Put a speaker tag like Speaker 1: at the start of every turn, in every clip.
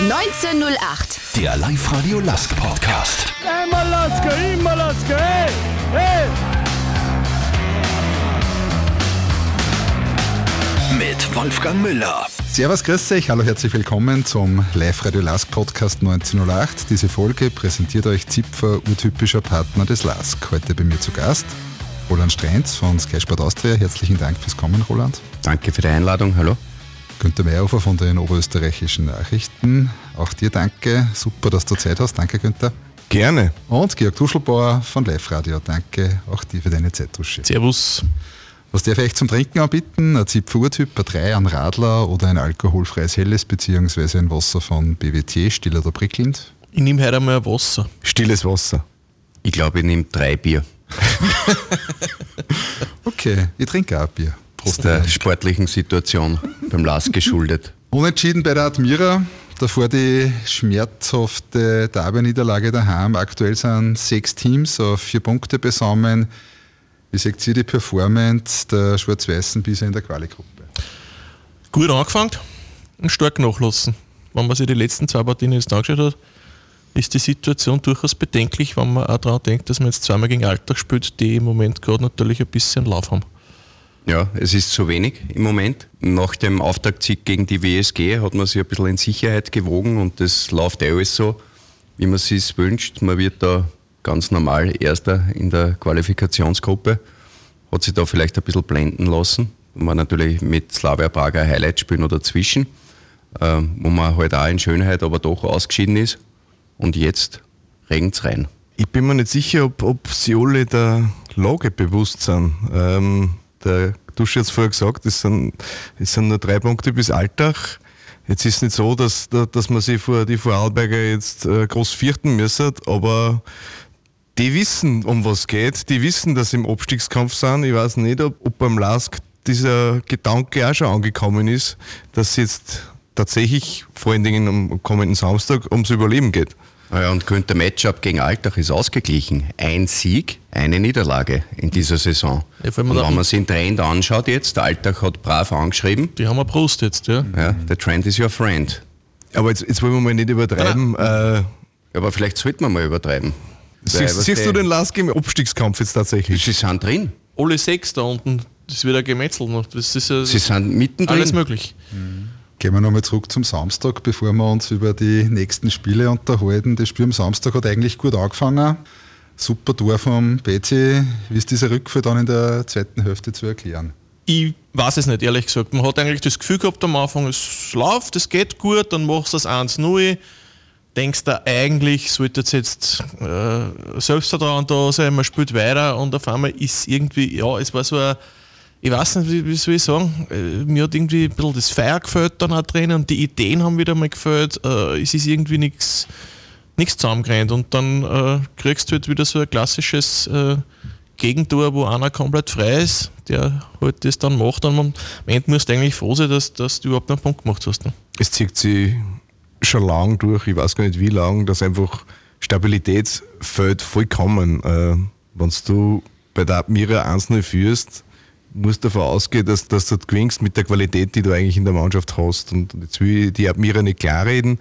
Speaker 1: 1908.
Speaker 2: Der Live-Radio Lask Podcast.
Speaker 3: Einmal Lasker, immer Lasker, hey, hey!
Speaker 2: Mit Wolfgang Müller.
Speaker 4: Servus, grüß euch, hallo, herzlich willkommen zum Live-Radio Lask Podcast 1908. Diese Folge präsentiert euch Zipfer, urtypischer Partner des Lask. Heute bei mir zu Gast Roland Strenz von Sky Sport Austria. Herzlichen Dank fürs Kommen, Roland.
Speaker 5: Danke für die Einladung, hallo.
Speaker 4: Günther Meyerhofer von den Oberösterreichischen Nachrichten. Auch dir danke. Super, dass du Zeit hast. Danke, Günther.
Speaker 6: Gerne.
Speaker 4: Und Georg Tuschelbauer von Live Radio. Danke auch dir für deine Zeit, Tusche.
Speaker 6: Servus.
Speaker 4: Was darf ich euch zum Trinken anbieten? Ein Zipfurtyp, ein 3, ein Radler oder ein alkoholfreies Helles beziehungsweise ein Wasser von BWT, still oder prickelnd?
Speaker 6: Ich nehme heute einmal ein Wasser.
Speaker 5: Stilles Wasser. Ich glaube, ich nehme drei Bier.
Speaker 4: Okay, ich trinke auch ein Bier.
Speaker 5: Prost der sportlichen Situation beim Las geschuldet.
Speaker 4: Unentschieden bei der Admira. Davor die schmerzhafte Derby-Niederlage daheim. Aktuell sind sechs Teams auf vier Punkte besammen. Wie seht ihr die Performance der Schwarz-Weißen bisher in der Quali-Gruppe?
Speaker 6: Gut angefangen und stark nachlassen. Wenn man sich die letzten zwei Partien jetzt angeschaut hat, ist die Situation durchaus bedenklich, wenn man auch daran denkt, dass man jetzt zweimal gegen Alltag spielt, die im Moment gerade natürlich ein bisschen Lauf haben.
Speaker 5: Ja, es ist zu wenig im Moment. Nach dem Auftaktsieg gegen die WSG hat man sich ein bisschen in Sicherheit gewogen und das läuft eh alles so, wie man sich es wünscht. Man wird da ganz normal Erster in der Qualifikationsgruppe. Hat sich da vielleicht ein bisschen blenden lassen. Man natürlich mit Slavia Prag ein Highlight spielen oder dazwischen, äh, wo man halt auch in Schönheit aber doch ausgeschieden ist. Und jetzt regnet rein.
Speaker 6: Ich bin mir nicht sicher, ob, ob sie alle der Lage bewusst sind. Ähm, der, du hast jetzt vorher gesagt, es sind, es sind nur drei Punkte bis Alltag. Jetzt ist es nicht so, dass, dass man sich vor die Vorarlberger jetzt äh, groß vierten müssen, aber die wissen, um was geht. Die wissen, dass sie im Abstiegskampf sind. Ich weiß nicht, ob, ob beim Lask dieser Gedanke auch schon angekommen ist, dass es jetzt tatsächlich, vor allen Dingen am kommenden Samstag, ums Überleben geht.
Speaker 5: Ja, und Günther Matchup gegen Alltag ist ausgeglichen. Ein Sieg, eine Niederlage in dieser Saison. Ja, und wenn man sich den Trend anschaut jetzt, der Alltag hat brav angeschrieben.
Speaker 6: Die haben wir Brust jetzt, ja.
Speaker 5: Ja, der Trend is your friend.
Speaker 6: Aber jetzt, jetzt wollen wir mal nicht übertreiben. Äh,
Speaker 5: aber vielleicht sollte man mal übertreiben.
Speaker 6: Siehst, siehst du den Lask im Abstiegskampf jetzt tatsächlich?
Speaker 5: Sie sind drin.
Speaker 6: Alle sechs da unten, das wird ein Gemetzel. Das ist ja
Speaker 5: Sie sind mittendrin.
Speaker 6: Alles möglich.
Speaker 4: Mhm. Gehen wir nochmal zurück zum Samstag, bevor wir uns über die nächsten Spiele unterhalten. Das Spiel am Samstag hat eigentlich gut angefangen. Super Tor vom BC. Wie ist dieser Rückfall dann in der zweiten Hälfte zu erklären?
Speaker 6: Ich weiß es nicht, ehrlich gesagt. Man hat eigentlich das Gefühl gehabt am Anfang, es läuft, es geht gut, dann machst du das 1-0. Denkst du, eigentlich sollte jetzt äh, Selbstvertrauen da sein, man spielt weiter und auf einmal ist irgendwie, ja, es war so ein ich weiß nicht, wie, wie soll ich sagen, äh, mir hat irgendwie ein bisschen das Feuer gefällt dann auch drin und die Ideen haben wieder mal gefällt. Äh, es ist irgendwie nichts zusammengerannt und dann äh, kriegst du halt wieder so ein klassisches äh, Gegentor, wo einer komplett frei ist, der halt das dann macht und am Ende musst du eigentlich froh sein, dass, dass du überhaupt einen Punkt gemacht hast. Ne?
Speaker 7: Es zieht sich schon lang durch, ich weiß gar nicht wie lang, dass einfach Stabilität fällt vollkommen. Äh, wenn du bei der Admira 1-0 führst, musst davon ausgehen, dass, dass du gewinnst mit der Qualität, die du eigentlich in der Mannschaft hast. Und jetzt will ich die Admira nicht klar reden,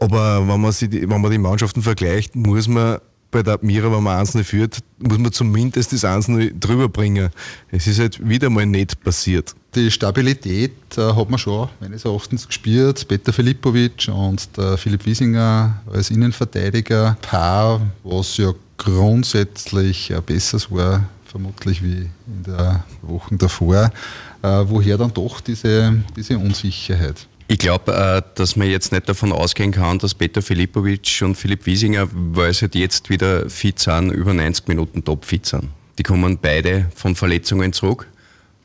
Speaker 7: aber wenn man, die, wenn man die Mannschaften vergleicht, muss man bei der Admira, wenn man einzelne führt, muss man zumindest das Einzelne drüber bringen. Es ist halt wieder mal nicht passiert.
Speaker 4: Die Stabilität äh, hat man schon meines Erachtens gespürt. Peter Filipovic und der Philipp Wiesinger als Innenverteidiger, Paar, was ja grundsätzlich ein besseres war vermutlich wie in der Wochen davor. Äh, woher dann doch diese, diese Unsicherheit?
Speaker 5: Ich glaube, äh, dass man jetzt nicht davon ausgehen kann, dass Peter Filipovic und Philipp Wiesinger, weil sie halt jetzt wieder fit sind, über 90 Minuten top fit sind. Die kommen beide von Verletzungen zurück.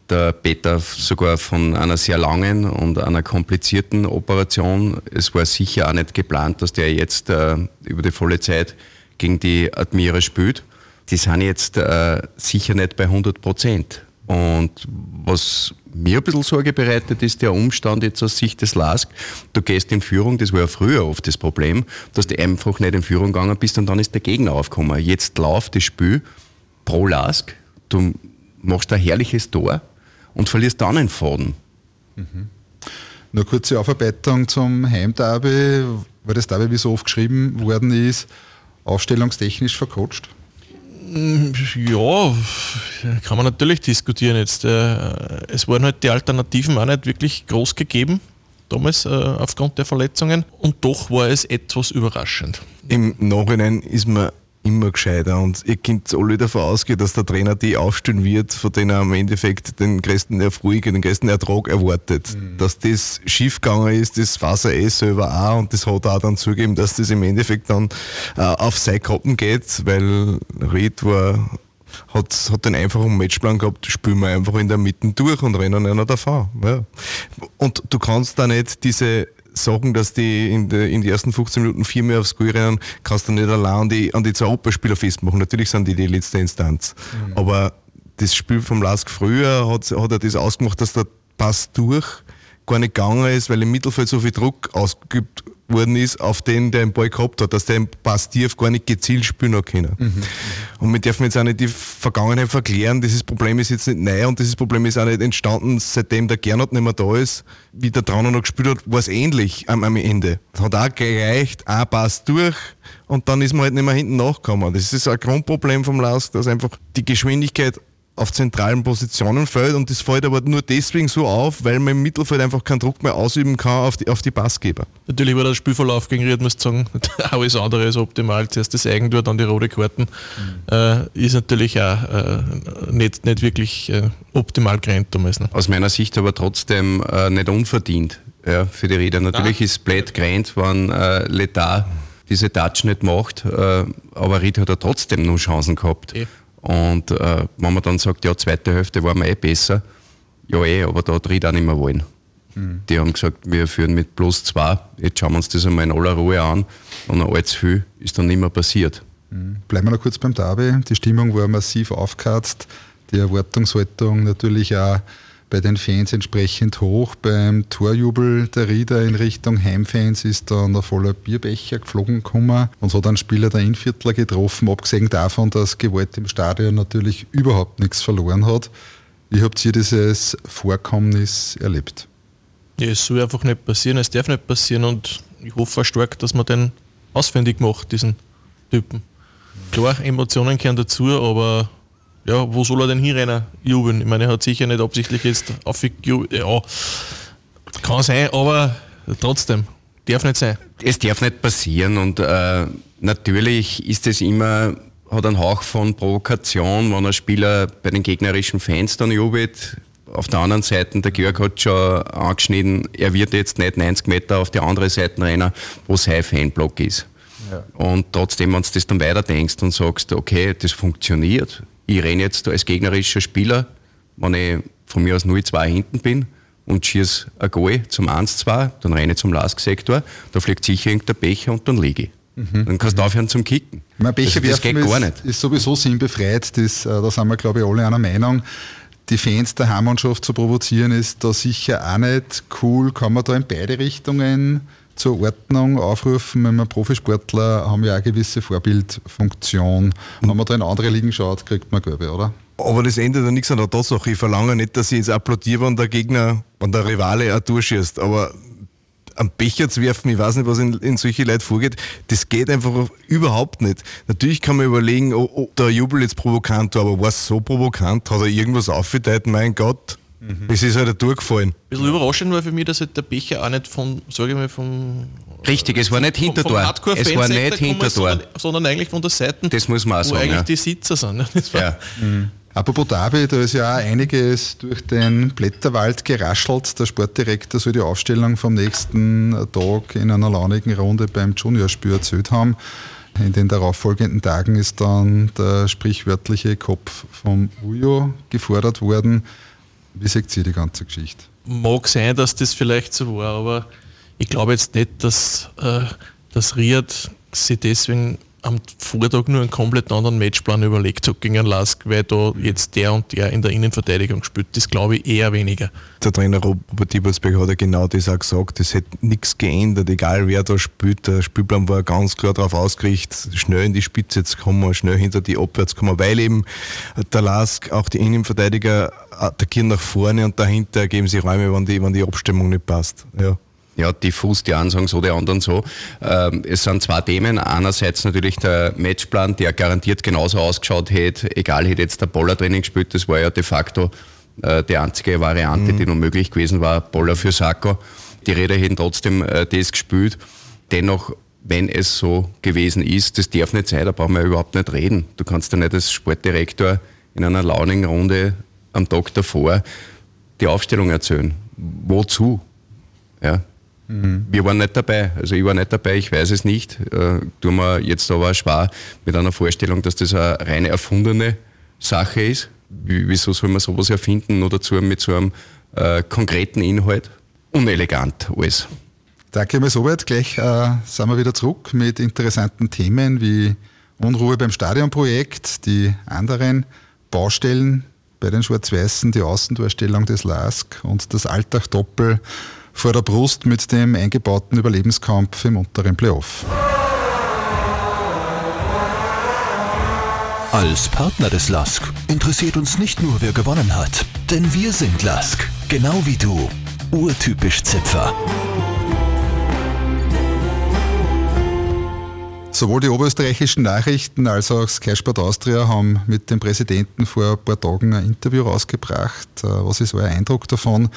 Speaker 5: Der Peter sogar von einer sehr langen und einer komplizierten Operation. Es war sicher auch nicht geplant, dass der jetzt äh, über die volle Zeit gegen die Admira spielt die sind jetzt äh, sicher nicht bei 100 Prozent. Und was mir ein bisschen Sorge bereitet, ist der Umstand jetzt aus Sicht des LASK. Du gehst in Führung, das war ja früher oft das Problem, dass du einfach nicht in Führung gegangen bist und dann ist der Gegner aufgekommen. Jetzt läuft das Spiel pro LASK, du machst ein herrliches Tor und verlierst dann einen Faden.
Speaker 4: Mhm. Nur kurze Aufarbeitung zum Heimderby, weil das Derby, wie so oft geschrieben worden ist, aufstellungstechnisch vercoacht?
Speaker 6: Ja, kann man natürlich diskutieren jetzt. Äh, es wurden halt die Alternativen auch nicht wirklich groß gegeben, damals äh, aufgrund der Verletzungen. Und doch war es etwas überraschend.
Speaker 7: Im Nachhinein ist man immer gescheiter und ihr könnt alle davon ausgehen, dass der Trainer die aufstellen wird, von denen er am Endeffekt den größten Erfolg, den größten Ertrag erwartet. Mhm. Dass das schiefgegangen ist, das weiß er eh selber auch und das hat er auch dann zugegeben, dass das im Endeffekt dann äh, auf seine Kappen geht, weil Ried war hat, hat den einfachen Matchplan gehabt, spielen wir einfach in der Mitte durch und rennen einer davon. Ja. Und du kannst da nicht diese sagen, dass die in, der, in die ersten 15 Minuten viermal aufs Goal rennen, kannst du nicht allein an die, an die zwei Europaspieler festmachen. Natürlich sind die die letzte Instanz. Mhm. Aber das Spiel vom Lask früher hat, hat er das ausgemacht, dass der Pass durch gar nicht gegangen ist, weil im Mittelfeld so viel Druck ausgeübt worden ist auf den, der den Ball gehabt hat, dass der Pass tief gar nicht gezielt spielen hat können. Mhm. Und wir dürfen jetzt auch nicht die Vergangenheit verklären. Dieses Problem ist jetzt nicht neu und dieses Problem ist auch nicht entstanden, seitdem der Gernot nicht mehr da ist. Wie der Trauner noch gespielt hat, war es ähnlich am, am Ende. Hat auch gereicht, ein Pass durch und dann ist man halt nicht mehr hinten nachgekommen. Das ist ein Grundproblem vom Lask, dass einfach die Geschwindigkeit auf zentralen Positionen fällt und das fällt aber nur deswegen so auf, weil man im Mittelfeld einfach keinen Druck mehr ausüben kann auf die, auf die Passgeber.
Speaker 6: Natürlich war der Spielverlauf gegen Ried, muss ich sagen, alles andere ist optimal. Zuerst das Eigentor, dann die rote Karten. Mhm. Äh, ist natürlich auch äh, nicht, nicht wirklich äh, optimal gerannt damals. Ne?
Speaker 5: Aus meiner Sicht aber trotzdem äh, nicht unverdient ja, für die Räder. Natürlich Nein. ist blöd gerannt, wenn äh, Letar diese Touch nicht macht, äh, aber Ried hat er trotzdem noch Chancen gehabt. E. Und äh, wenn man dann sagt, ja, zweite Hälfte war mir eh besser, ja eh, aber da Ried auch nicht mehr wollen. Mhm. Die haben gesagt, wir führen mit plus zwei, jetzt schauen wir uns das einmal in aller Ruhe an und allzu viel ist dann nicht mehr passiert.
Speaker 4: Mhm. Bleiben wir noch kurz beim Derby. Die Stimmung war massiv aufgeheizt, die Erwartungshaltung natürlich auch bei den Fans entsprechend hoch. Beim Torjubel der Rieder in Richtung Heimfans ist dann der voller Bierbecher geflogen gekommen und so ein Spieler der Inviertler getroffen, abgesehen davon, dass Gewalt im Stadion natürlich überhaupt nichts verloren hat. Wie habt ihr dieses Vorkommnis erlebt?
Speaker 6: Ja, es soll einfach nicht passieren, es darf nicht passieren und ich hoffe stark, dass man den ausfindig macht, diesen Typen. Klar, Emotionen gehören dazu, aber ja, wo soll er denn hinrennen, jubeln? Ich meine, er hat sicher nicht absichtlich jetzt aufgejubelt. Ja, kann sein, aber trotzdem, darf nicht sein.
Speaker 5: Es darf nicht passieren und äh, natürlich ist es immer, hat einen Hauch von Provokation, wenn ein Spieler bei den gegnerischen Fans dann jubelt. Auf der anderen Seite, der Georg hat schon angeschnitten, er wird jetzt nicht 90 Meter auf die andere Seite rennen, wo sein Fanblock ist. Ja. Und trotzdem, wenn du das dann weiterdenkst und sagst, okay, das funktioniert, ich renne jetzt als gegnerischer Spieler, wenn ich von mir aus 0-2 hinten bin und schieße ein Goal zum 1-2, dann renne ich zum Lask-Sektor, da fliegt sicher irgendein Becher und dann liege ich. Mhm. Dann kannst du mhm. aufhören zum Kicken.
Speaker 4: Mein Becher also, das geht gar nicht. Ist sowieso sinnbefreit, das, äh, da sind wir glaube ich alle einer Meinung. Die Fans der Heimmannschaft zu provozieren ist da sicher auch nicht cool. Kann man da in beide Richtungen zur Ordnung aufrufen. Wenn wir Profisportler haben ja auch eine gewisse Vorbildfunktion. Wenn man da in andere Ligen schaut, kriegt man Gelbe, oder?
Speaker 7: Aber das ändert ja nichts an der Tatsache. Ich verlange nicht, dass ich jetzt applaudiere, wenn der Gegner, wenn der Rivale auch durchschießt. Aber am Becher zu werfen, ich weiß nicht, was in, in solche Leute vorgeht, das geht einfach überhaupt nicht. Natürlich kann man überlegen, ob, ob der Jubel jetzt provokant war, aber war es so provokant? Hat er irgendwas aufgeteilt? Mein Gott, Mhm. Es ist halt durchgefallen. Ein
Speaker 6: bisschen überraschend war für mich, dass halt der Becher auch nicht von, sage ich mal, vom.
Speaker 5: Richtig, es war nicht hinter Tor. Es war nicht hinter Tor.
Speaker 6: Sondern, sondern, eigentlich von der Seite,
Speaker 5: das muss man auch
Speaker 6: wo
Speaker 5: sagen,
Speaker 6: eigentlich
Speaker 5: ja.
Speaker 6: die Sitzer sind.
Speaker 4: ja. Mhm. Apropos Derby, da ist ja auch einiges durch den Blätterwald geraschelt. Der Sportdirektor soll die Aufstellung vom nächsten Tag in einer launigen Runde beim Juniorspiel erzählt haben. In den darauffolgenden Tagen ist dann der sprichwörtliche Kopf vom Ujo gefordert worden. Wie seht ihr die ganze Geschichte?
Speaker 6: Mag sein, dass das vielleicht so war, aber ich glaube jetzt nicht, dass, äh, dass Riad sie deswegen am Vortag nur einen komplett anderen Matchplan überlegt hat gegen Lask, weil da jetzt der und der in der Innenverteidigung spielt. Das glaube ich eher weniger.
Speaker 7: Der Trainer Robert Diebersberg hat ja genau das auch gesagt. Es hätte nichts geändert, egal wer da spielt. Der Spielplan war ganz klar darauf ausgerichtet, schnell in die Spitze zu kommen, schnell hinter die Abwärts kommen, weil eben der Lask, auch die Innenverteidiger attackieren nach vorne und dahinter geben sie Räume, wenn die, wenn die Abstimmung nicht passt. Ja
Speaker 5: ja, diffus, die einen sagen so, die anderen so. Ähm, es sind zwei Themen. Einerseits natürlich der Matchplan, der garantiert genauso ausgeschaut hätte, egal hätte jetzt der Boller Training gespielt, das war ja de facto äh, die einzige Variante, mhm. die noch möglich gewesen war, Boller für Sacco. Die Räder hätten trotzdem äh, das gespielt. Dennoch, wenn es so gewesen ist, das darf nicht sein, da brauchen wir überhaupt nicht reden. Du kannst ja nicht als Sportdirektor in einer launigen Runde am Tag davor die Aufstellung erzählen. Wozu? Ja, Mhm. Wir waren nicht dabei, also ich war nicht dabei, ich weiß es nicht. Äh, tun wir jetzt aber schwer mit einer Vorstellung, dass das eine reine erfundene Sache ist. Wieso soll man sowas erfinden nur dazu mit so einem äh, konkreten Inhalt? Unelegant alles.
Speaker 4: Danke mal soweit. Gleich äh, sind wir wieder zurück mit interessanten Themen wie Unruhe beim Stadionprojekt, die anderen Baustellen bei den Schwarz-Weißen, die Außendurstellung des LASK und das Alltag-Doppel vor der Brust mit dem eingebauten Überlebenskampf im unteren Playoff.
Speaker 2: Als Partner des LASK interessiert uns nicht nur, wer gewonnen hat, denn wir sind LASK, genau wie du. Urtypisch Zipfer.
Speaker 4: Sowohl die oberösterreichischen Nachrichten als auch Sky Sport Austria haben mit dem Präsidenten vor ein paar Tagen ein Interview rausgebracht. Äh, was ist euer Eindruck davon?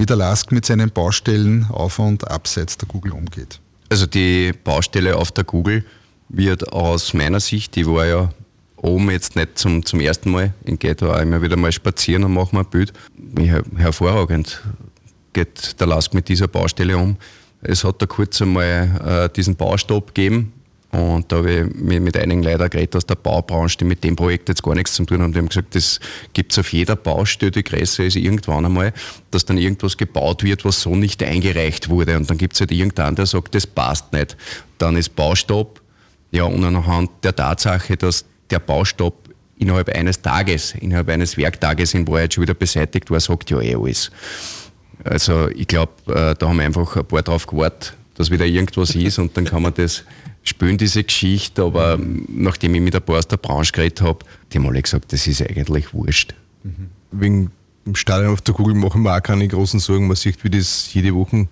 Speaker 4: Wie der LASK mit seinen Baustellen auf und abseits der Google umgeht.
Speaker 5: Also die Baustelle auf der Google wird aus meiner Sicht, die war ja oben jetzt nicht zum, zum ersten Mal, gehe da auch immer wieder mal spazieren und mache mir ein Bild. Hervorragend geht der LASK mit dieser Baustelle um. Es hat da kurz einmal äh, diesen Baustopp gegeben, und da habe ich mit einigen Leuten geredet aus der Baubranche, die mit dem Projekt jetzt gar nichts zu tun haben. Die haben gesagt, das gibt es auf jeder Baustelle, die größer ist, irgendwann einmal, dass dann irgendwas gebaut wird, was so nicht eingereicht wurde. Und dann gibt es halt irgendeinen, der sagt, das passt nicht. Dann ist Baustopp. Ja, und anhand der Tatsache, dass der Baustopp innerhalb eines Tages, innerhalb eines Werktages in Wahrheit schon wieder beseitigt war, sagt ja eh alles. Also ich glaube, äh, da haben einfach ein paar drauf gewartet, dass wieder irgendwas ist und dann kann man das spüren diese Geschichte, aber nachdem ich mit ein paar aus der Branche geredet habe, die haben alle gesagt, das ist eigentlich wurscht.
Speaker 7: Mhm. Wegen dem Stadion auf der Kugel machen wir auch keine großen Sorgen. Man sieht, wie das jede Woche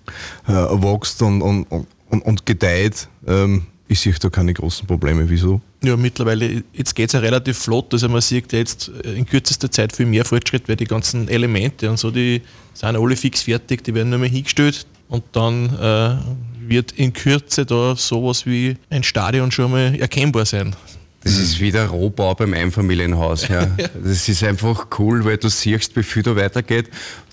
Speaker 7: äh, wächst und, und, und, und gedeiht. Ähm, ich sehe da keine großen Probleme. Wieso?
Speaker 6: Ja, mittlerweile, jetzt geht es ja relativ flott. Also man sieht jetzt in kürzester Zeit viel mehr Fortschritt, weil die ganzen Elemente und so, die sind alle fix fertig, die werden nur mehr hingestellt und dann äh, wird in Kürze da sowas wie ein Stadion schon mal erkennbar sein.
Speaker 5: Das ist wie der Rohbau beim Einfamilienhaus. Ja. Das ist einfach cool, weil du siehst, wie viel da weitergeht.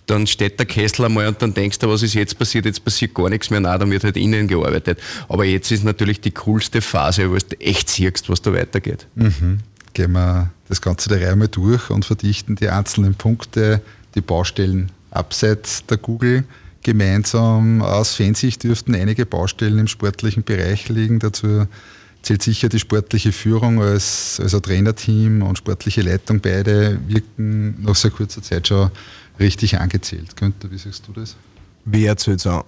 Speaker 5: Dann steht der Kessel einmal und dann denkst du, was ist jetzt passiert? Jetzt passiert gar nichts mehr. Nein, dann wird halt innen gearbeitet. Aber jetzt ist natürlich die coolste Phase, wo du echt siehst, was da weitergeht.
Speaker 4: Mhm. Gehen wir das Ganze der Reihe mal durch und verdichten die einzelnen Punkte, die Baustellen abseits der Google gemeinsam. Aus Fansicht dürften einige Baustellen im sportlichen Bereich liegen. Dazu zählt sicher die sportliche Führung als, als ein Trainerteam und sportliche Leitung. Beide wirken nach sehr kurzer Zeit schon richtig angezählt. Günther, wie siehst du das?
Speaker 7: Wer zählt es an?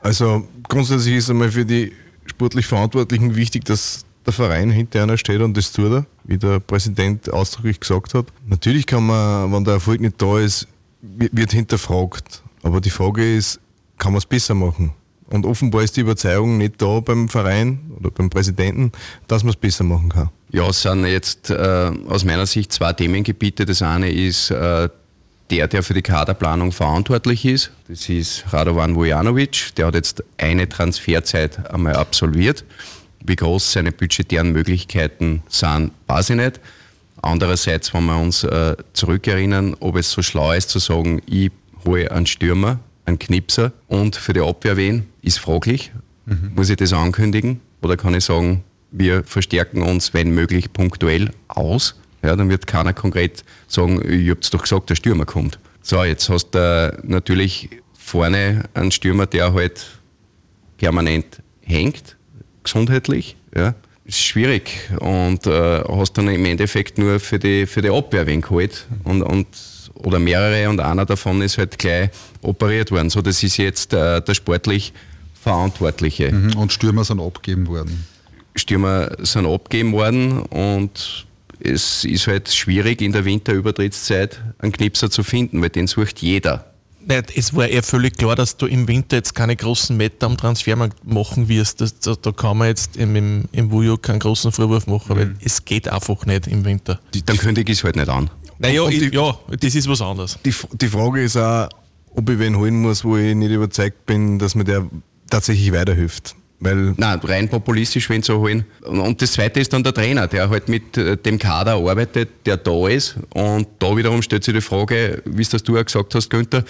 Speaker 7: Also grundsätzlich ist einmal für die sportlich Verantwortlichen wichtig, dass der Verein hinter einer steht und das tut er, wie der Präsident ausdrücklich gesagt hat. Natürlich kann man, wenn der Erfolg nicht da ist, wird hinterfragt. Aber die Frage ist, kann man es besser machen? Und offenbar ist die Überzeugung nicht da beim Verein oder beim Präsidenten, dass man es besser machen kann.
Speaker 5: Ja, es sind jetzt äh, aus meiner Sicht zwei Themengebiete. Das eine ist äh, der, der für die Kaderplanung verantwortlich ist. Das ist Radovan Vujanovic. Der hat jetzt eine Transferzeit einmal absolviert. Wie groß seine budgetären Möglichkeiten sind, weiß ich nicht. Andererseits, wenn wir uns äh, zurückerinnern, ob es so schlau ist zu sagen, ich hole einen Stürmer, einen Knipser und für die Abwehr wen, ist fraglich. Mhm. Muss ich das ankündigen? Oder kann ich sagen, wir verstärken uns, wenn möglich, punktuell aus? Ja, dann wird keiner konkret sagen, ich hab's doch gesagt, der Stürmer kommt. So, jetzt hast du natürlich vorne einen Stürmer, der halt permanent hängt, gesundheitlich. Ja. ist schwierig und äh, hast dann im Endeffekt nur für die, für die Abwehr wen geholt und, und, oder mehrere und einer davon ist halt gleich operiert worden. So, das ist jetzt äh, der sportlich Verantwortliche.
Speaker 4: Mhm. Und Stürmer sind abgegeben worden.
Speaker 5: Stürmer sind abgegeben worden und es ist halt schwierig in der Winterübertrittszeit einen Knipser zu finden, weil den sucht jeder.
Speaker 6: Es war eher völlig klar, dass du im Winter jetzt keine großen Meter am Transfermarkt machen wirst. Das, da, da, kann man jetzt im, im, im Wujo keinen großen Vorwurf machen, mhm. weil es geht einfach nicht im Winter.
Speaker 5: Die, dann kündige ich es halt nicht an.
Speaker 6: Naja, ich, ja, das ist was anderes.
Speaker 7: Die, die Frage ist auch, ob ich wen holen muss, wo ich nicht überzeugt bin, dass mir der tatsächlich weiterhilft.
Speaker 5: Weil Nein, rein populistisch, wenn so holen. Und das zweite ist dann der Trainer, der halt mit äh, dem Kader arbeitet, der da ist. Und da wiederum stellt sich die Frage, wie es das du auch gesagt hast, Günther,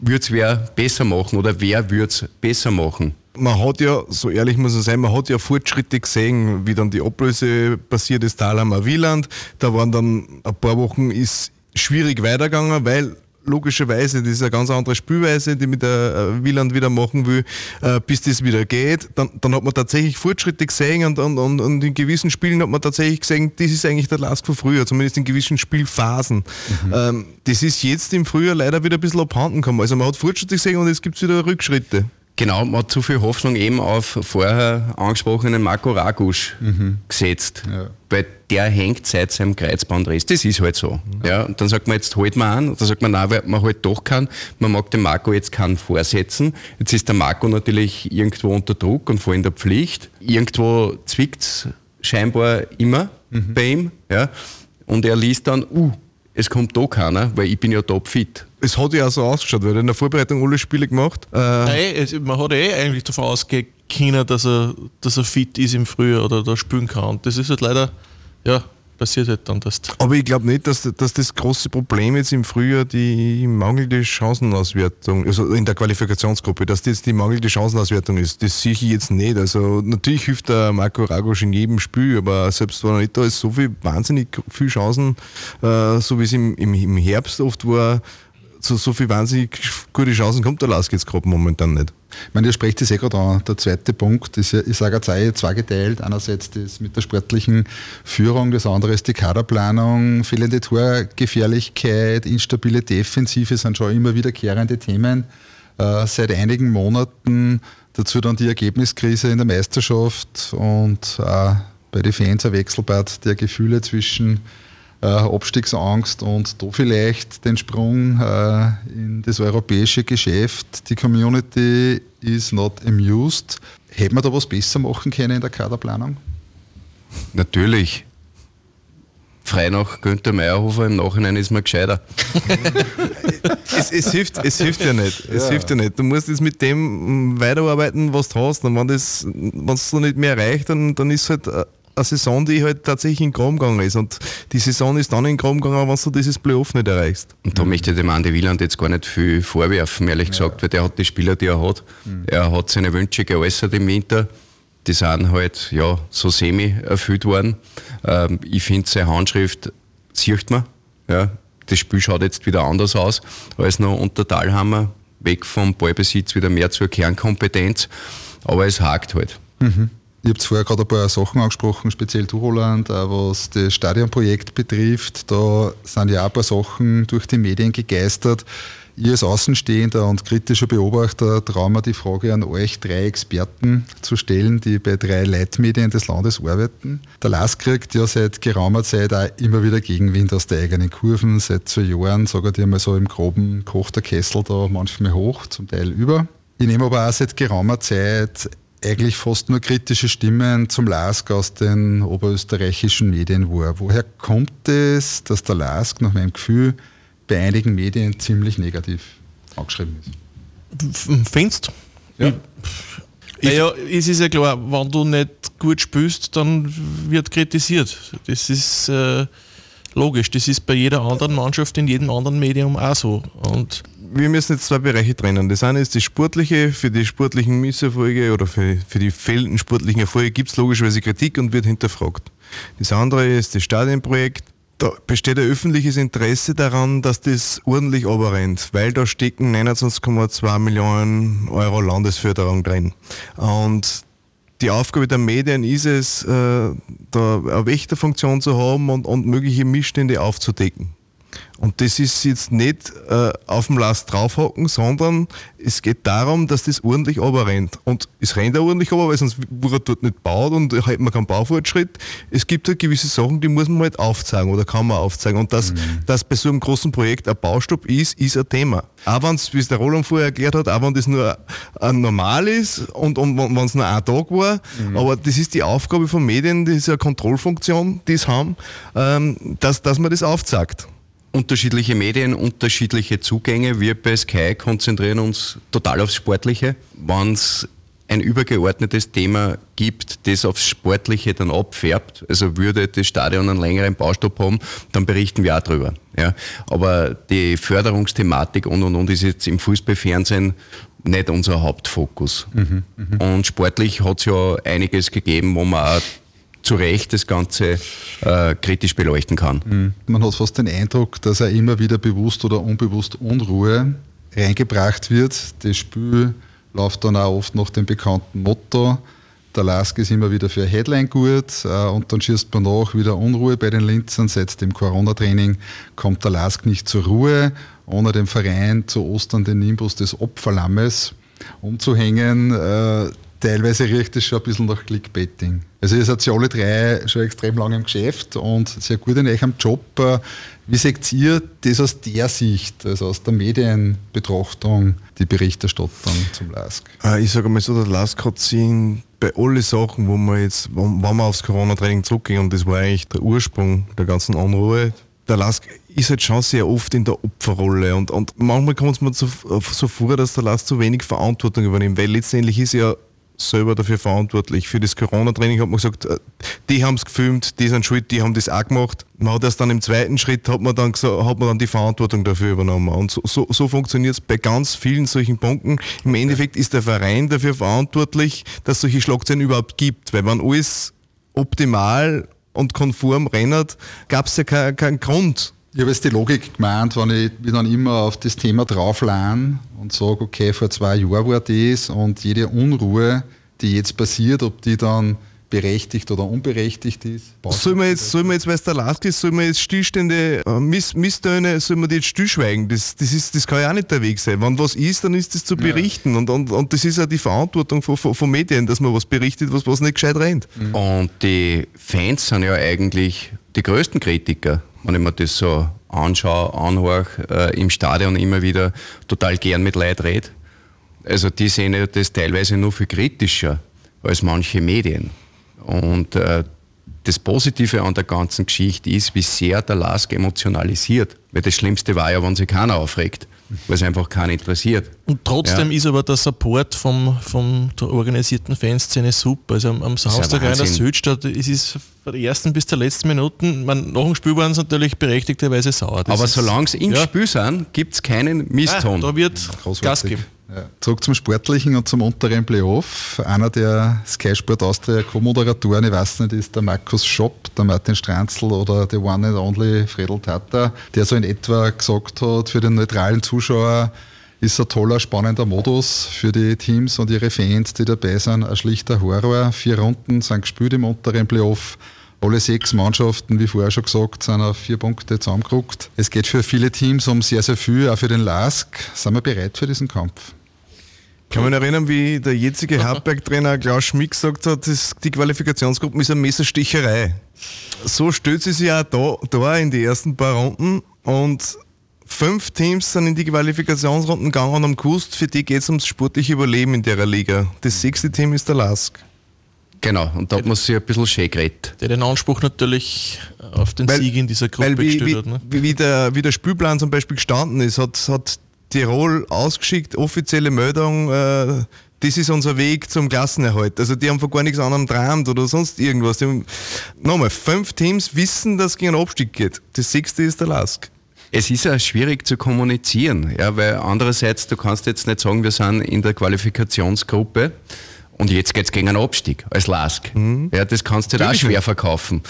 Speaker 5: würde es wer besser machen oder wer würde es besser machen?
Speaker 7: Man hat ja, so ehrlich muss man sein, man hat ja Fortschritte gesehen, wie dann die Ablöse passiert ist, Thalhammer Wieland. Da waren dann ein paar Wochen ist schwierig weitergegangen, weil logischerweise, das ist eine ganz andere Spielweise, die mit der äh, Wieland wieder machen will, äh, bis das wieder geht. Dann, dann hat man tatsächlich Fortschritte gesehen und, und, und, in gewissen Spielen hat man tatsächlich gesehen, das ist eigentlich der Lask von früher, zumindest in gewissen Spielphasen. Mhm. Ähm, das ist jetzt im Frühjahr leider wieder ein bisschen abhanden gekommen. Also man hat Fortschritte gesehen und jetzt gibt es wieder Rückschritte.
Speaker 5: Genau, man hat zu viel Hoffnung eben auf vorher angesprochenen Marco Ragusch mhm. gesetzt. Ja. Weil der hängt seit seinem Kreuzbandriss. Das ist halt so. Mhm. Ja, und dann sagt man, jetzt holt man an. Dann sagt man, nein, weil man halt doch kann. Man mag dem Marco jetzt keinen vorsetzen. Jetzt ist der Marco natürlich irgendwo unter Druck und voll in der Pflicht. Irgendwo zwickt es scheinbar immer mhm. bei ihm. Ja. Und er liest dann, uh, es kommt da keiner, weil ich bin ja topfit.
Speaker 7: Es hat ja auch so ausgeschaut, weil er in der Vorbereitung alle Spiele gemacht.
Speaker 6: Äh Nein, man hat eh eigentlich davon ausgehen können, dass er, dass er fit ist im Frühjahr oder da spielen kann. Und das ist halt leider, ja, passiert halt dann das.
Speaker 7: Aber ich glaube nicht, dass, dass das große Problem jetzt im Frühjahr die mangelnde Chancenauswertung, also in der Qualifikationsgruppe, dass das die mangelnde Chancenauswertung ist. Das sehe ich jetzt nicht. Also natürlich hilft der Marco Ragosch in jedem Spiel, aber selbst wenn er nicht da ist, so viel wahnsinnig viele Chancen, äh, so wie es im, im, im Herbst oft war, so, so viel wahnsinnig gute Chancen kommt der Lask jetzt gerade momentan nicht.
Speaker 4: Ich meine, ihr sprecht das eh gerade an. Der zweite Punkt ist ja, ich sage jetzt zweigeteilt. Einerseits das mit der sportlichen Führung, das andere ist die Kaderplanung, fehlende Torgefährlichkeit, instabile Defensive sind schon immer wiederkehrende Themen. Äh, seit einigen Monaten dazu dann die Ergebniskrise in der Meisterschaft und äh, bei den Fans ein Wechselbad der Gefühle zwischen äh, Abstiegsangst und da vielleicht den Sprung äh, in das europäische Geschäft. Die Community is not amused. Hätte man da was besser machen können in der Kaderplanung?
Speaker 5: Natürlich. Frei nach Günther Meyerhofer, im Nachhinein ist man gescheiter.
Speaker 7: es, es, hilft, es hilft ja nicht. Es ja. hilft ja nicht. Du musst jetzt mit dem weiterarbeiten, was du hast. Und wenn es so nicht mehr reicht, dann, dann ist halt äh, eine Saison, die halt tatsächlich in Kram gegangen ist. Und die Saison ist dann in Kram gegangen, wenn du dieses Playoff nicht erreichst.
Speaker 5: Und da mhm. möchte ich dem Andi Wieland jetzt gar nicht viel vorwerfen, ehrlich ja. gesagt, weil der hat die Spieler, die er hat. Mhm. Er hat seine Wünsche geäußert im Winter. Die sind halt ja, so semi erfüllt worden. Ähm, ich finde, seine Handschrift sieht man. Ja. Das Spiel schaut jetzt wieder anders aus als noch unter Talhammer. Weg vom Ballbesitz, wieder mehr zur Kernkompetenz. Aber es hakt halt. Mhm.
Speaker 4: Ihr habt vorher gerade ein paar Sachen angesprochen, speziell du, Roland, was das Stadionprojekt betrifft. Da sind ja auch ein paar Sachen durch die Medien gegeistert. Ihr als Außenstehender und kritischer Beobachter trauen wir die Frage an euch, drei Experten zu stellen, die bei drei Leitmedien des Landes arbeiten. Der LAS kriegt ja seit geraumer Zeit auch immer wieder Gegenwind aus der eigenen Kurven. Seit zwei Jahren, sage ich mal so im Groben, kocht der Kessel da manchmal hoch, zum Teil über. Ich nehme aber auch seit geraumer Zeit eigentlich fast nur kritische Stimmen zum LASK aus den oberösterreichischen Medien war. Woher kommt es, dass der LASK nach meinem Gefühl bei einigen Medien ziemlich negativ angeschrieben ist?
Speaker 6: Findest? Ja. Naja, es ist ja klar, wenn du nicht gut spielst, dann wird kritisiert. Das ist äh, logisch. Das ist bei jeder anderen Mannschaft in jedem anderen Medium auch so. Und
Speaker 7: wir müssen jetzt zwei Bereiche trennen. Das eine ist das Sportliche. Für die sportlichen Misserfolge oder für, für die fehlenden sportlichen Erfolge gibt es logischerweise Kritik und wird hinterfragt. Das andere ist das Stadionprojekt. Da besteht ein öffentliches Interesse daran, dass das ordentlich rennt, weil da stecken 29,2 Millionen Euro Landesförderung drin. Und die Aufgabe der Medien ist es, äh, da eine Wächterfunktion zu haben und, und mögliche Missstände aufzudecken. Und das ist jetzt nicht äh, auf dem Last draufhocken, sondern es geht darum, dass das ordentlich rennt. Und es rennt auch ordentlich aber, weil sonst wurde dort nicht baut und halt man keinen Baufortschritt. Es gibt halt gewisse Sachen, die muss man halt aufzeigen oder kann man aufzeigen. Und dass, mhm. dass bei so einem großen Projekt ein Baustopp ist, ist ein Thema. Auch wenn es, wie es der Roland vorher erklärt hat, auch wenn das nur ein normal ist und, und wenn es nur ein Tag war, mhm. aber das ist die Aufgabe von Medien, das ist eine Kontrollfunktion, die es haben, ähm, dass, dass man das aufzeigt
Speaker 5: unterschiedliche Medien, unterschiedliche Zugänge. Wir bei Sky konzentrieren uns total aufs Sportliche. Wenn es ein übergeordnetes Thema gibt, das aufs Sportliche dann abfärbt, also würde das Stadion einen längeren Baustopp haben, dann berichten wir auch drüber. Ja. Aber die Förderungsthematik und und und ist jetzt im Fußballfernsehen nicht unser Hauptfokus. Mhm, mh. Und sportlich hat es ja einiges gegeben, wo man auch zu Recht das Ganze äh, kritisch beleuchten kann. Mhm.
Speaker 4: Man hat fast den Eindruck, dass er immer wieder bewusst oder unbewusst Unruhe reingebracht wird. Das Spiel läuft dann auch oft nach dem bekannten Motto, der Lask ist immer wieder für Headline gut äh, und dann schießt man nach wieder Unruhe bei den Linzern. Seit dem Corona-Training kommt der Lask nicht zur Ruhe, ohne dem Verein zu Ostern den Nimbus des Opferlammes umzuhängen. Äh, teilweise riecht es schon ein bisschen nach Clickbaiting. Also ihr seid ja alle drei schon extrem lange im Geschäft und sehr gut in eurem Job. Wie seht ihr das aus der Sicht, also aus der Medienbetrachtung, die Berichterstattung zum LASK?
Speaker 7: Äh, ich sage mal so, der LASK hat sich bei allen Sachen, wo man jetzt, wenn wir aufs Corona-Training zurückgehen, und das war eigentlich der Ursprung der ganzen Unruhe, der Lask ist halt schon sehr oft in der Opferrolle und, und manchmal kommt es mir so, so vor, dass der Lask zu wenig Verantwortung übernimmt, weil letztendlich ist ja selber dafür verantwortlich. Für das Corona-Training hat man gesagt, äh, die haben es gefilmt, die sind schuld, die haben das auch gemacht. Man hat erst dann im zweiten Schritt hat man dann, hat man dann die Verantwortung dafür übernommen. Und so, so, so funktioniert es bei ganz vielen solchen Punkten. Im Endeffekt ist der Verein dafür verantwortlich, dass es solche Schlagzeilen überhaupt gibt. Weil wenn alles optimal und konform rennt, gab es ja keinen kein Grund.
Speaker 4: Ich habe jetzt die Logik gemeint, wenn ich mich dann immer auf das Thema drauflahne und sage, okay, vor zwei Jahren war das und jede Unruhe, die jetzt passiert, ob die dann berechtigt oder unberechtigt ist.
Speaker 7: Soll man jetzt, soll man jetzt weil es der Last ist, soll man jetzt Stillstände, äh, Miss, Misstöne, soll man die jetzt stillschweigen? Das, das, ist, das kann ja auch nicht der Weg sein. Wenn was ist, dann ist das zu berichten. Ja. Und, und, und das ist ja die Verantwortung von, von, von, Medien, dass man was berichtet, was, was nicht gescheit rennt.
Speaker 5: Mhm. Und die Fans sind ja eigentlich die größten Kritiker wenn ich mir das so anschaue, anhöre, äh, im Stadion immer wieder total gern mit Leid rede. Also die sehen das teilweise nur viel kritischer als manche Medien. Und äh, das Positive an der ganzen Geschichte ist, wie sehr der Lask emotionalisiert. Weil das Schlimmste war ja, wenn sich keiner aufregt weil es einfach keinen interessiert.
Speaker 6: Und trotzdem ja. ist aber der Support vom, vom der organisierten Fanszene super. Also am, am Samstag in der Südstadt es ist von der ersten bis zur letzten Minuten, man, nach dem Spiel waren es natürlich berechtigterweise sauer.
Speaker 5: Das aber solange es im ja. Spiel sind, gibt es keinen Misston.
Speaker 6: Ja, da wird Gas geben.
Speaker 4: Zurück zum Sportlichen und zum unteren Playoff. Einer der Sky Sport Austria Co-Moderatoren, ich weiß nicht, ist der Markus Schopp, der Martin Stranzl oder der One and Only Fredel Tata, der so in etwa gesagt hat, für den neutralen Zuschauer ist ein toller, spannender Modus für die Teams und ihre Fans, die dabei sind. Ein schlichter Horror. Vier Runden sind gespielt im unteren Playoff. Alle sechs Mannschaften, wie vorher schon gesagt, sind auf vier Punkte zusammengerückt. Es geht für viele Teams um sehr, sehr viel, auch für den LASK. Sind wir bereit für diesen Kampf?
Speaker 7: Kann man erinnern, wie der jetzige Hartberg-Trainer Klaus Schmidt gesagt hat, das, die Qualifikationsgruppe ist eine Messersticherei. So stellt sie sich auch da, da in die ersten paar Runden und fünf Teams sind in die Qualifikationsrunden gegangen und haben gewusst, für die geht es ums sportliche Überleben in der Liga. Das sechste Team ist der LASK.
Speaker 5: Genau, und da hat man sich ein bisschen schön geredet.
Speaker 6: Der den Anspruch natürlich auf den weil, Sieg in dieser Gruppe
Speaker 7: wie,
Speaker 6: gestellt hat. Ne?
Speaker 7: Wie, der, wie der Spielplan zum Beispiel gestanden ist, hat, hat Tirol ausgeschickt, offizielle Meldung, äh, das ist unser Weg zum Klassenerhalt. Also die haben von gar nichts anderem träumt oder sonst irgendwas. Haben, nochmal, fünf Teams wissen, dass es gegen einen Abstieg geht. Das sechste ist der Lask.
Speaker 5: Es ist ja schwierig zu kommunizieren, ja, weil andererseits, du kannst jetzt nicht sagen, wir sind in der Qualifikationsgruppe und jetzt geht es gegen einen Abstieg als Lask. Mhm. Ja, das kannst du auch schwer verkaufen.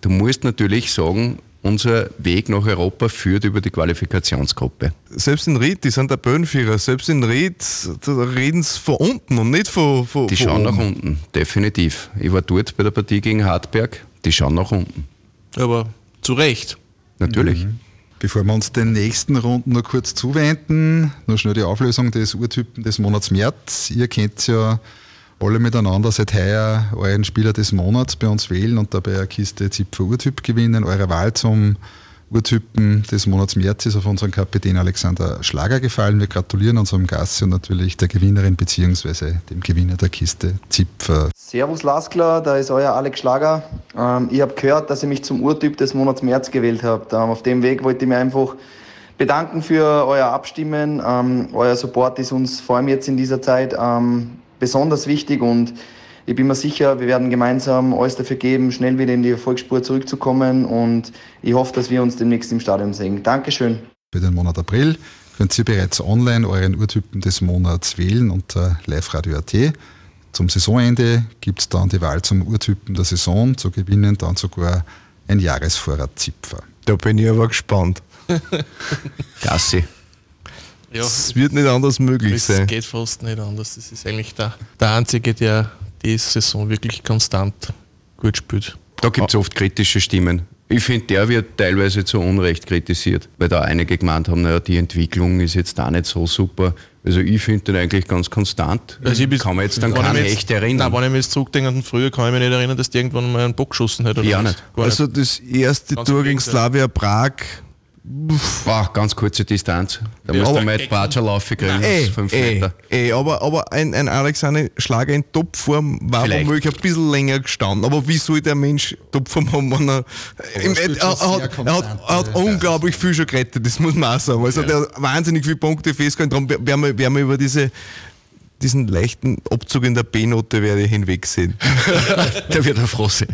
Speaker 5: Du musst natürlich sagen, unser Weg nach Europa führt über die Qualifikationsgruppe.
Speaker 7: Selbst in Ried, die sind der Böhnführer, selbst in Ried, reden sie von unten und nicht von, von
Speaker 5: Die
Speaker 7: von
Speaker 5: schauen
Speaker 7: oben.
Speaker 5: nach unten, definitiv. Ich war dort bei der Partie gegen Hartberg, die schauen nach unten.
Speaker 6: Aber zu Recht.
Speaker 5: Natürlich.
Speaker 4: Bevor wir uns den nächsten Runden noch kurz zuwenden, nur schnell die Auflösung des Urtypen des Monats März. Ihr kennt ja alle miteinander seit heuer euren Spieler des Monats bei uns wählen und dabei eine Kiste Zipfer Urtyp gewinnen. Eure Wahl zum Urtypen des Monats März ist auf unseren Kapitän Alexander Schlager gefallen. Wir gratulieren unserem Gast und natürlich der Gewinnerin bzw. dem Gewinner der Kiste Zipfer.
Speaker 1: Servus Laskler, da ist euer Alex Schlager. Ähm, ich habe gehört, dass ihr mich zum Urtyp des Monats März gewählt habt. Ähm, auf dem Weg wollte ich mir einfach bedanken für euer Abstimmen. Ähm, euer Support ist uns vor allem jetzt in dieser Zeit ähm, besonders wichtig und ich bin mir sicher, wir werden gemeinsam alles dafür geben, schnell wieder in die Erfolgsspur zurückzukommen und ich hoffe, dass wir uns demnächst im Stadion sehen. Dankeschön.
Speaker 4: Für den Monat April könnt ihr bereits online euren Urtypen des Monats wählen unter liveradio.at. Zum Saisonende gibt es dann die Wahl zum Urtypen der Saison, zu gewinnen dann sogar ein Jahresvorrat Zipfer.
Speaker 7: Da bin ich aber gespannt.
Speaker 5: Gassi.
Speaker 6: Ja,
Speaker 7: Es wird nicht anders möglich
Speaker 6: es
Speaker 7: sein.
Speaker 6: geht fast nicht anders. Das ist eigentlich der, der Einzige, der die Saison wirklich konstant gut spielt.
Speaker 5: Da gibt es oft kritische Stimmen. Ich finde, der wird teilweise zu Unrecht kritisiert, weil da einige gemeint haben, naja, die Entwicklung ist jetzt auch nicht so super. Also ich finde den eigentlich ganz konstant.
Speaker 6: Also ich
Speaker 5: kann man jetzt dann
Speaker 6: wenn ich
Speaker 5: keinen
Speaker 6: mich jetzt-
Speaker 5: echt erinnern.
Speaker 6: Nein, wenn ich mich jetzt zurückdenke an früher, kann ich mich nicht erinnern, dass der irgendwann mal einen Bock geschossen hat. Oder
Speaker 5: Ich auch
Speaker 6: was.
Speaker 5: nicht.
Speaker 6: Gar
Speaker 7: Also das erste
Speaker 6: Ganz
Speaker 7: Tor gegen. Slavia Prag,
Speaker 5: Wow, ganz kurze Distanz. Da
Speaker 6: Ja,
Speaker 5: musst du
Speaker 6: Gegner-
Speaker 5: Quatscher laufen kriegen.
Speaker 7: ey,
Speaker 5: fünf
Speaker 7: ey,
Speaker 5: Meter.
Speaker 7: ey, aber, aber ein, ein Alexander Schlager in Topform war
Speaker 5: Vielleicht.
Speaker 7: womöglich ein bisschen länger gestanden. Aber wie soll der Mensch Topform haben, wenn er, im, er, er, hat, er, hat, er hat
Speaker 4: ja.
Speaker 7: unglaublich viel schon gerettet, das muss man auch sagen. Also der hat wahnsinnig viele Punkte festgehalten, darum werden wir, werden wir über diese diesen leichten Abzug in der B-Note werde ich hinwegsehen.
Speaker 5: Der wird froh sein.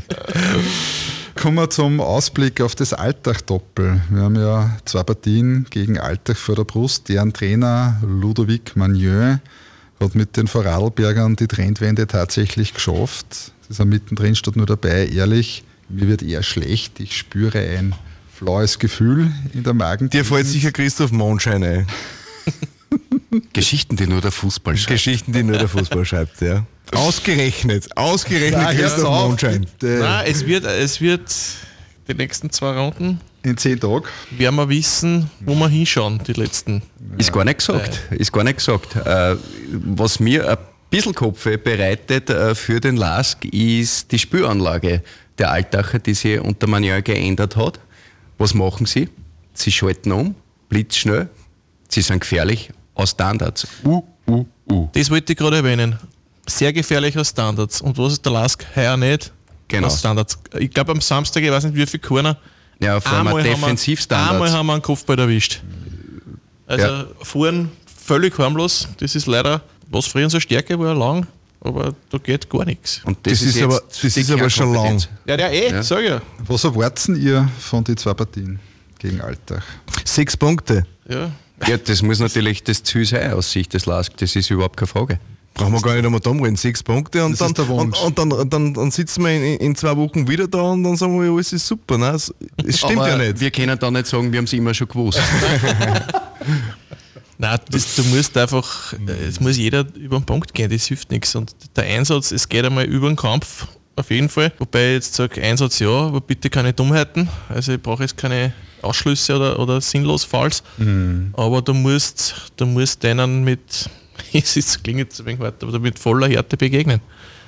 Speaker 4: Kommen wir zum Ausblick auf das Alltag-Doppel. Wir haben ja zwei Partien gegen Alltag vor der Brust. Deren Trainer Ludovic Magnieu hat mit den Vorarlbergern die Trendwende tatsächlich geschafft. Sie sind mittendrin, statt nur dabei. Ehrlich, mir wird eher schlecht. Ich spüre ein flaues Gefühl in der Magen.
Speaker 7: Dir fällt sicher Christoph Mondschein ein.
Speaker 5: Geschichten, die nur der Fußball schreibt.
Speaker 7: Geschichten, die nur der Fußball schreibt, ja. Ausgerechnet, ausgerechnet
Speaker 4: Na,
Speaker 7: Christoph
Speaker 4: auf,
Speaker 7: Mondschein.
Speaker 6: Nein, es wird, es wird die nächsten zwei Runden
Speaker 4: In zehn Tagen.
Speaker 6: werden wir wissen, wo wir hinschauen, die letzten.
Speaker 5: Ist gar nicht gesagt. Ist gar nicht gesagt. Äh, was mir ein bisschen Kopf bereitet äh, für den Lask ist die Spülanlage der Altacher, die sich unter Manier geändert hat. Was machen sie? Sie schalten um, blitzschnell. Sie sind gefährlich aus Standards. Uh, uh, uh.
Speaker 6: Das wollte ich gerade erwähnen. Sehr gefährlich aus Standards. Und was ist der Lask heuer nicht?
Speaker 5: Genau.
Speaker 6: Aus Standards. Ich glaube am Samstag, ich weiß nicht wie viele Corner.
Speaker 5: Ja, vor allem
Speaker 6: Einmal haben wir-
Speaker 5: Defensivstandards.
Speaker 6: Einmal haben wir einen Kopfball erwischt. Also
Speaker 5: Ja.
Speaker 6: vorhin völlig harmlos. Das ist leider, was früher so Stärke war, lang. Aber da geht gar nichts.
Speaker 5: Und
Speaker 7: Das ist
Speaker 5: jetzt
Speaker 7: aber- das ist aber schon
Speaker 5: Kernkompetenz.
Speaker 6: Ja, der eh,
Speaker 5: Ja.
Speaker 6: sag ich ja.
Speaker 4: Was erwarten ihr von den zwei Partien gegen Alltag?
Speaker 7: Sechs Punkte.
Speaker 6: ja.
Speaker 5: Ja, das muss natürlich das Ziel sein aus Sicht des Lask. Das ist überhaupt keine Frage.
Speaker 7: Brauchen wir gar nicht einmal drum reden. Sechs Punkte und,
Speaker 4: Das
Speaker 7: dann, und,
Speaker 4: Wunsch.
Speaker 7: und dann, dann, dann sitzen wir in, in zwei Wochen wieder da und dann sagen wir, alles ist super. Nein, es, es stimmt
Speaker 5: Aber
Speaker 7: ja nicht.
Speaker 5: Wir können da nicht sagen, wir haben es immer schon gewusst.
Speaker 6: Nein, das, du musst einfach, äh, es muss jeder über den Punkt gehen, das hilft nichts. Und der Einsatz, es geht einmal über den Kampf, auf jeden Fall. Wobei ich jetzt sage, Einsatz ja, aber bitte keine Dummheiten. Also ich brauche jetzt keine Ausschlüsse oder, oder sinnlos Falls. Aber du musst, du musst denen mit, es ist, klingt jetzt ein wenig hart, aber mit voller Härte begegnen.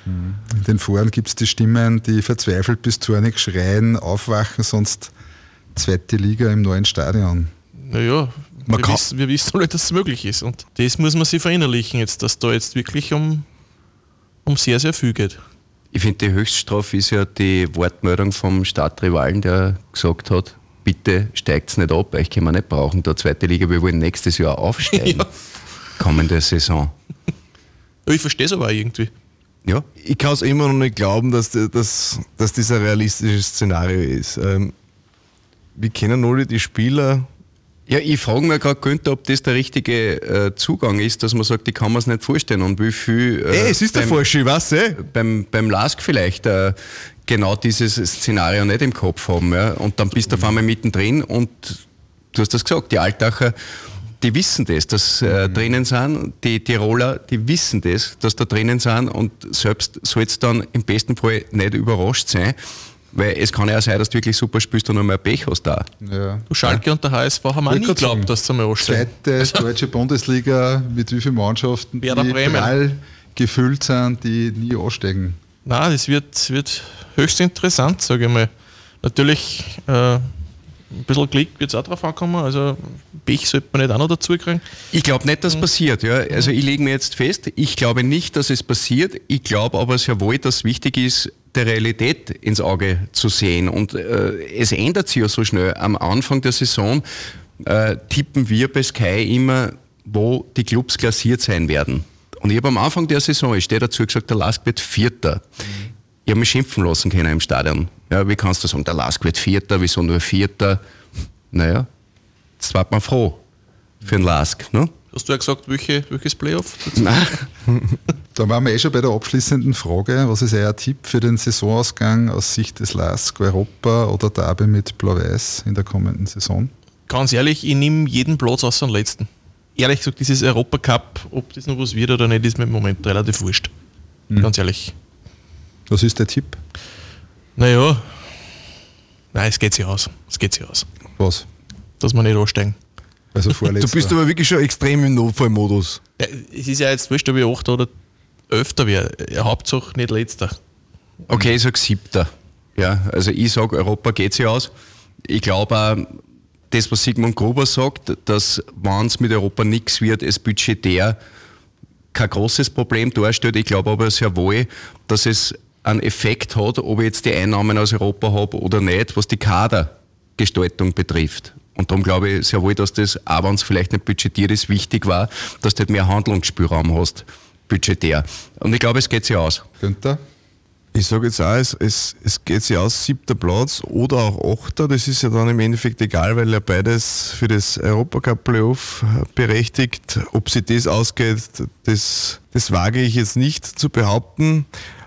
Speaker 4: In den Foren gibt es die Stimmen, die verzweifelt bis zornig schreien, aufwachen, sonst zweite Liga im neuen Stadion.
Speaker 6: Naja,
Speaker 7: Man
Speaker 6: wir,
Speaker 7: kann-
Speaker 6: wissen, wir wissen alle, dass es möglich ist. Und das muss man sich verinnerlichen jetzt, dass da jetzt wirklich um, um sehr, sehr viel geht.
Speaker 5: Ich finde, die Höchststrafe ist ja die Wortmeldung vom Stadtrivalen, der gesagt hat, bitte steigt nicht ab, euch können wir nicht brauchen, der zweite Liga, wir wollen nächstes Jahr aufsteigen. Kommende Saison.
Speaker 6: Aber ich verstehe es aber auch irgendwie.
Speaker 5: Ja,
Speaker 7: Ich kann es immer noch nicht glauben, dass, dass, dass das ein realistisches Szenario ist. Ähm, wir kennen alle die Spieler,
Speaker 5: Ja, ich frage mich gerade, Günther, ob das der richtige äh, Zugang ist, dass man sagt, ich kann mir es nicht vorstellen und wie viel. Äh,
Speaker 7: Ey, es ist der falsche, weiß eh.
Speaker 5: Beim, beim Lask vielleicht äh, genau dieses Szenario nicht im Kopf haben. Ja? Und dann bist du auf einmal mittendrin und du hast das gesagt, die Altacher, die wissen das, dass äh, drinnen sind, die Tiroler, die wissen das, dass da drinnen sind und selbst soll es dann im besten Fall nicht überrascht sein. Weil es kann ja auch sein, dass du wirklich super spielst und noch mehr Pech hast da.
Speaker 4: Ja.
Speaker 6: Du Schalke und der HSV haben auch nie geglaubt, dass sie mal anstehen.
Speaker 4: Zweite deutsche Bundesliga mit wie vielen Mannschaften,
Speaker 6: Werder
Speaker 4: die
Speaker 6: Bremen.
Speaker 4: gefüllt sind, die nie ansteigen.
Speaker 6: Nein, das wird, wird höchst interessant, sage ich mal. Natürlich, äh, ein bisschen Glück wird es auch drauf ankommen, also Pech sollte man nicht auch noch dazu kriegen.
Speaker 5: Ich glaube nicht, dass passiert. Ja. Also ich lege mir jetzt fest, ich glaube nicht, dass es passiert. Ich glaube aber sehr wohl, dass wichtig ist, der Realität ins Auge zu sehen. Und äh, es ändert sich ja so schnell. Am Anfang der Saison äh, tippen wir bei Sky immer, wo die Clubs klassiert sein werden. Und ich habe am Anfang der Saison, ich stehe dazu gesagt, der Lask wird Vierter. Ich habe mich schimpfen lassen können im Stadion. Ja, wie kannst du sagen, der Lask wird Vierter, wieso nur Vierter? Naja, jetzt war man froh für den Lask. Ne?
Speaker 6: Hast du ja gesagt, welche, welches Playoff?
Speaker 5: Nein.
Speaker 4: Da waren wir eh schon bei der abschließenden Frage. Was ist euer Tipp für den Saisonausgang aus Sicht des LASK Europa oder Derby mit Blau-Weiß in der kommenden Saison?
Speaker 6: Ganz ehrlich, ich nehme jeden Platz außer den letzten. Ehrlich gesagt, dieses Europacup, ob das noch was wird oder nicht, ist mir im Moment relativ wurscht. Ganz ehrlich.
Speaker 4: Was ist der Tipp?
Speaker 6: Naja, nein, es geht sich aus. Es geht sich aus.
Speaker 4: Was?
Speaker 6: Dass wir nicht ansteigen.
Speaker 4: Also
Speaker 7: Du
Speaker 4: vorletzter.
Speaker 7: bist aber wirklich schon extrem im Notfallmodus.
Speaker 6: Ja, es ist ja jetzt wurscht, ob ich 8 oder 11. wäre. Hauptsache nicht letzter.
Speaker 5: Okay, ich sage siebter. Ja, also ich sage, Europa geht sich aus. Ich glaube auch, das, was Sigmund Gruber sagt, dass wenn es mit Europa nichts wird, es budgetär kein großes Problem darstellt. Ich glaube aber sehr wohl, dass es einen Effekt hat, ob ich jetzt die Einnahmen aus Europa habe oder nicht, was die Kadergestaltung betrifft. Und darum glaube ich sehr wohl, dass das, auch wenn es vielleicht nicht budgetiert ist, wichtig war, dass du halt mehr Handlungsspielraum hast, budgetär. Und ich glaube, es geht sich aus.
Speaker 4: Günther?
Speaker 7: Ich sage jetzt auch, es, es, es geht sich aus, siebter Platz oder auch achter. Das ist ja dann im Endeffekt egal, weil ja beides für das Europacup-Playoff berechtigt. Ob sie das ausgeht, das, das wage ich jetzt nicht zu behaupten.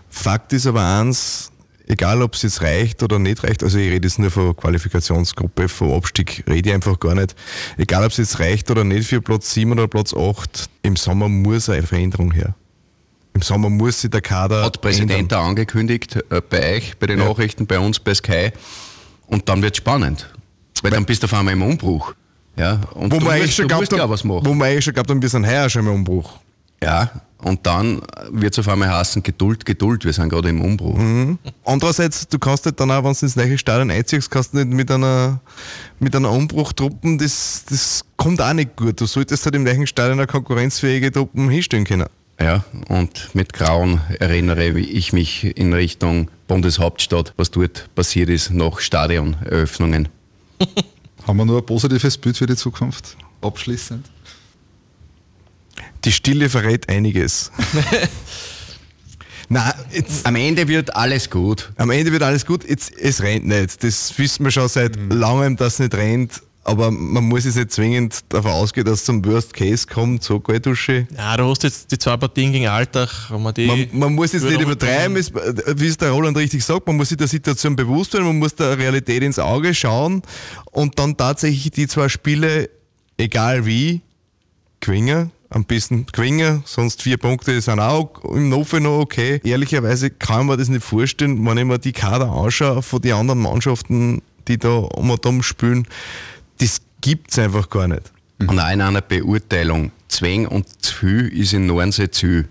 Speaker 7: Fakt ist aber eins, egal ob es jetzt reicht oder nicht reicht, also ich rede jetzt nur von Qualifikationsgruppe, vom Abstieg rede ich einfach gar nicht. Egal ob es jetzt reicht oder nicht für Platz 7 oder Platz 8, im Sommer muss eine Veränderung her. Im Sommer muss sich der Kader
Speaker 5: Hat Präsident da angekündigt, äh, bei euch, bei den
Speaker 7: Ja.
Speaker 5: Nachrichten, bei uns, bei Sky. Und dann wird spannend. Weil dann bist du auf einmal im Umbruch. Ja, und
Speaker 7: Wo
Speaker 5: du
Speaker 7: man eigentlich
Speaker 5: musst,
Speaker 7: schon
Speaker 5: du
Speaker 7: glaubt,
Speaker 5: musst ja was machen.
Speaker 7: wo man eigentlich schon haben, wir sind heuer schon im Umbruch.
Speaker 5: Ja, und dann wird es auf einmal heißen, Geduld, Geduld, wir sind gerade im Umbruch.
Speaker 7: Mhm. Andererseits, du kannst nicht dann auch, wenn du ins neue Stadion einziehst, kannst du nicht mit einer, mit einer Umbruchtruppen, das, das kommt auch nicht gut. Du solltest halt im neuen Stadion eine konkurrenzfähige Truppen hinstellen können.
Speaker 5: Ja, und mit Grauen erinnere ich mich in Richtung Bundeshauptstadt, was dort passiert ist nach Stadioneröffnungen.
Speaker 4: Haben wir nur ein positives Bild für die Zukunft? Abschließend.
Speaker 7: Die Stille verrät einiges. Nein, jetzt,
Speaker 5: Am Ende wird alles gut.
Speaker 7: am Ende wird alles gut. Jetzt, es rennt nicht. Das wissen wir schon seit langem, dass es nicht rennt. Aber man muss jetzt nicht zwingend davon ausgehen, dass es zum Worst Case kommt, so Kaltdusche.
Speaker 6: Ja, du hast jetzt die zwei Partien gegen Alltag. Man, die
Speaker 7: Man, man muss jetzt nicht übertreiben, es, wie es der Roland richtig sagt, man muss sich der Situation bewusst werden, man muss der Realität ins Auge schauen und dann tatsächlich die zwei Spiele, egal wie, gewinnen. Am besten gewinnen, sonst vier Punkte sind auch im Nofe noch okay. Ehrlicherweise kann man das nicht vorstellen, wenn ich mir die Kader anschaue von den anderen Mannschaften, die da um und um spielen. Das gibt's einfach gar nicht.
Speaker 5: Und auch in einer Beurteilung, Zwäng und Zü ist in Nornsee Zü.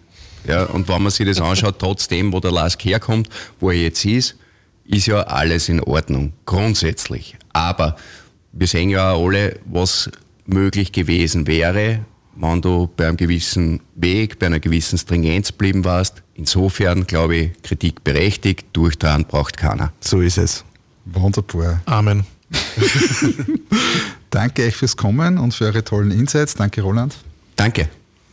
Speaker 5: Ja, und wenn man sich das anschaut, trotzdem, wo der Lask herkommt, wo er jetzt ist, ist ja alles in Ordnung, grundsätzlich. Aber wir sehen ja auch alle, was möglich gewesen wäre, wenn du bei einem gewissen Weg, bei einer gewissen Stringenz blieben warst. Insofern, glaube ich, Kritik berechtigt, durchtragen braucht keiner.
Speaker 7: So ist es.
Speaker 4: Wunderbar.
Speaker 6: Amen.
Speaker 4: Danke euch fürs Kommen und für eure tollen Insights. Danke, Roland.
Speaker 5: Danke.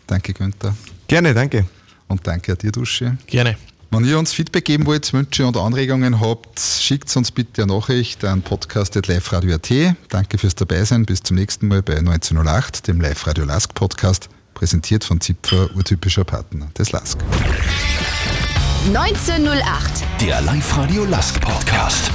Speaker 4: Danke, Günther.
Speaker 7: Gerne, danke.
Speaker 4: Und danke dir, Dusche.
Speaker 6: Gerne.
Speaker 4: Wenn ihr uns Feedback geben wollt, Wünsche und Anregungen habt, schickt uns bitte eine Nachricht an podcast.liveradio.at. Danke fürs Dabeisein. Bis zum nächsten Mal bei 1908, dem Live-Radio Lask Podcast, präsentiert von Zipfer, urtypischer Partner des Lask.
Speaker 2: 1908, der Live-Radio Lask Podcast.